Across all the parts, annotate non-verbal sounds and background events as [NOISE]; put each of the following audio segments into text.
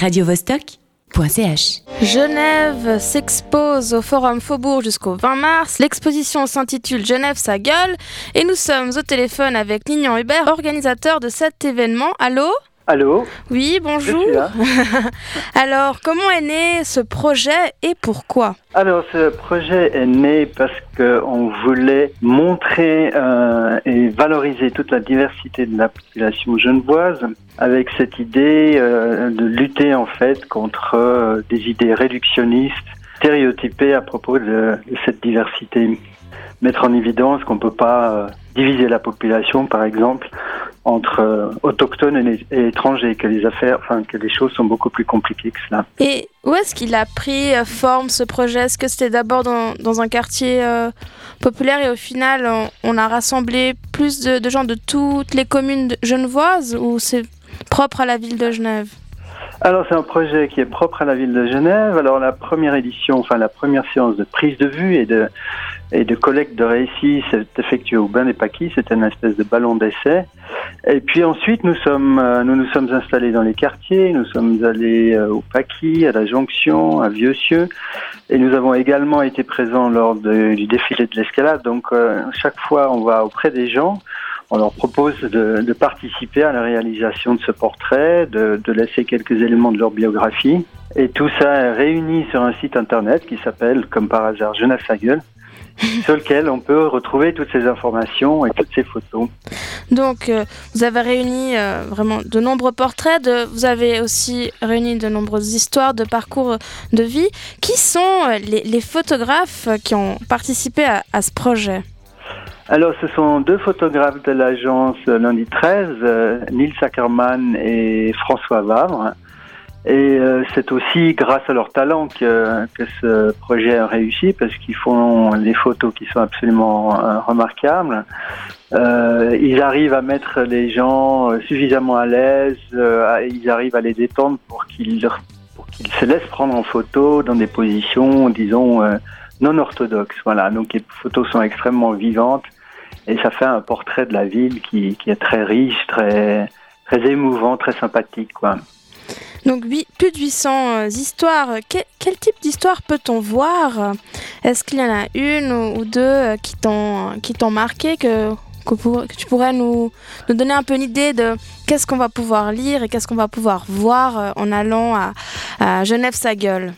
radiovostok.ch. Genève s'expose au Forum Faubourg jusqu'au 20 mars. L'exposition s'intitule Genève sa gueule et nous sommes au téléphone avec Lignan Hubert, organisateur de cet événement. Allô? Allô Oui, bonjour. [LAUGHS] Alors, comment est né ce projet et pourquoi Alors, ce projet est né parce qu'on voulait montrer euh, et valoriser toute la diversité de la population genevoise avec cette idée euh, de lutter en fait contre euh, des idées réductionnistes, stéréotypées à propos de, de cette diversité. Mettre en évidence qu'on ne peut pas diviser la population, par exemple, entre euh, autochtones et, étrangers, que les affaires, enfin que les choses sont beaucoup plus compliquées que cela. Et où est-ce qu'il a pris euh, forme ce projet? Est-ce que c'était d'abord dans, dans, un quartier euh, populaire et au final on, a rassemblé plus de, de, gens de toutes les communes genevoises ou c'est propre à la ville de Genève? Alors c'est un projet qui est propre à la ville de Genève. Alors la première édition, enfin la première séance de prise de vue et de et de collecte de récits s'est effectuée au Bain des Paquis. C'était une espèce de ballon d'essai. Et puis ensuite nous sommes euh, nous nous sommes installés dans les quartiers. Nous sommes allés euh, au Paquis, à la Jonction, à Vieux-Cieux, et nous avons également été présents lors du défilé de l'escalade. Donc euh, chaque fois on va auprès des gens on leur propose de, participer à la réalisation de ce portrait, de, de, laisser quelques éléments de leur biographie. Et tout ça est réuni sur un site internet qui s'appelle, comme par hasard, Genève sa gueule, [LAUGHS] sur lequel on peut retrouver toutes ces informations et toutes ces photos. Donc, euh, vous avez réuni euh, vraiment de nombreux portraits, de, vous avez aussi réuni de nombreuses histoires de parcours de vie. Qui sont euh, les, les photographes qui ont participé à, à ce projet? Alors, ce sont deux photographes de l'agence Lundi 13, euh, Nils Ackermann et François Vavre. Et euh, c'est aussi grâce à leur talent que, que ce projet a réussi parce qu'ils font des photos qui sont absolument euh, remarquables. Euh, ils arrivent à mettre les gens suffisamment à l'aise, ils arrivent à les détendre pour qu'ils qu'ils se laissent prendre en photo dans des positions, disons, non orthodoxes. Voilà, donc les photos sont extrêmement vivantes et ça fait un portrait de la ville qui, qui est très riche, très, très émouvant, très sympathique. Quoi. Donc plus de 800 euh, histoires. Quel, type d'histoire peut-on voir? Est-ce qu'il y en a une ou deux euh, qui t'ont marqué que, tu pourrais nous, donner un peu une idée de qu'est-ce qu'on va pouvoir lire et qu'est-ce qu'on va pouvoir voir euh, en allant à, à Genève-sa-gueule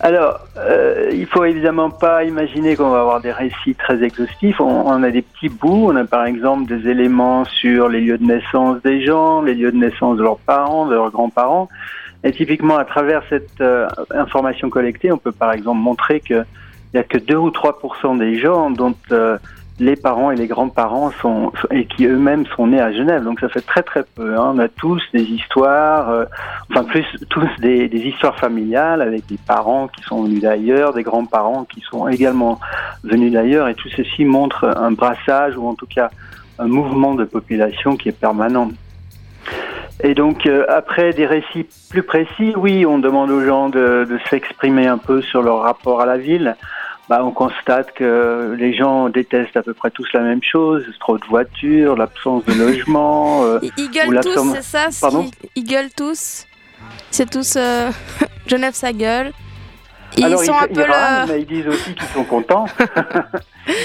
alors, euh, il faut évidemment pas imaginer qu'on va avoir des récits très exhaustifs. On, on, a des petits bouts. On a par exemple des éléments sur les lieux de naissance des gens, les lieux de naissance de leurs parents, de leurs grands-parents. Et typiquement, à travers cette euh, information collectée, on peut par exemple montrer qu'il n'y a que 2 ou 3% des gens dont euh, les parents et les grands-parents sont et qui eux-mêmes sont nés à Genève. Donc ça fait très très peu. Hein. On a tous des histoires, euh, enfin plus tous des, des, histoires familiales avec des parents qui sont venus d'ailleurs, des grands-parents qui sont également venus d'ailleurs, et tout ceci montre un brassage ou en tout cas un mouvement de population qui est permanent. Et donc euh, après des récits plus précis, oui, on demande aux gens de, de s'exprimer un peu sur leur rapport à la ville bah, on constate que les gens détestent à peu près tous la même chose, trop de voitures, l'absence de logement. [LAUGHS] Euh, ils gueulent tous, c'est ça Pardon Ils gueulent tous? C'est tous euh, [LAUGHS] Genève sa gueule ils Alors, sont ils, un peu mais ils disent aussi qu'ils sont [LAUGHS] contents.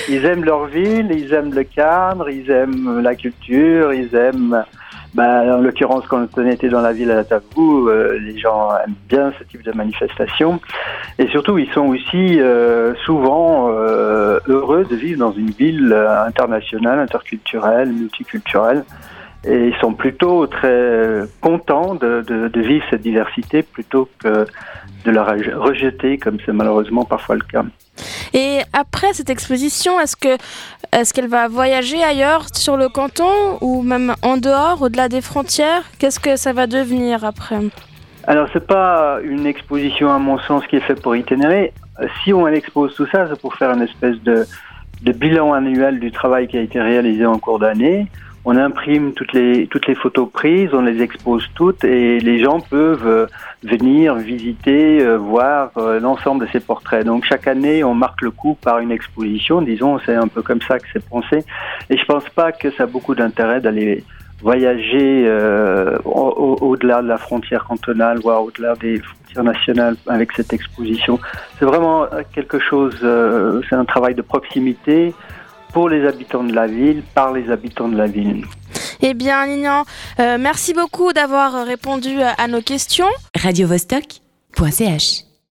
ils aiment leur ville, ils aiment le cadre, ils aiment la culture, ils aiment bah, en l'occurrence, quand on était dans la ville à Tabou, euh, les gens aiment bien ce type de manifestation. Et surtout, ils sont aussi euh, souvent euh, heureux de vivre dans une ville internationale, interculturelle, multiculturelle. Et ils sont plutôt très contents de, de, de vivre cette diversité plutôt que de la rejeter, comme c'est malheureusement parfois le cas. Et après cette exposition, est-ce que est-ce qu'elle va voyager ailleurs sur le canton ou même en dehors, au-delà des frontières? Qu'est-ce que ça va devenir après? Alors c'est pas une exposition à mon sens qui est faite pour itinérer. Si on expose tout ça, c'est pour faire une espèce de, de bilan annuel du travail qui a été réalisé en cours d'année on imprime toutes les toutes les photos prises, on les expose toutes et les gens peuvent euh, venir visiter, euh, voir euh, l'ensemble de ces portraits. Donc chaque année, on marque le coup par une exposition. Disons, c'est un peu comme ça que c'est pensé. Et je pense pas que ça a beaucoup d'intérêt d'aller voyager au-delà de la frontière cantonale, voire au-delà des frontières nationales avec cette exposition. C'est vraiment quelque chose, c'est un travail de proximité pour les habitants de la ville, par les habitants de la ville. Eh bien, Ninian, merci beaucoup d'avoir répondu à nos questions. Radio -Vostok .ch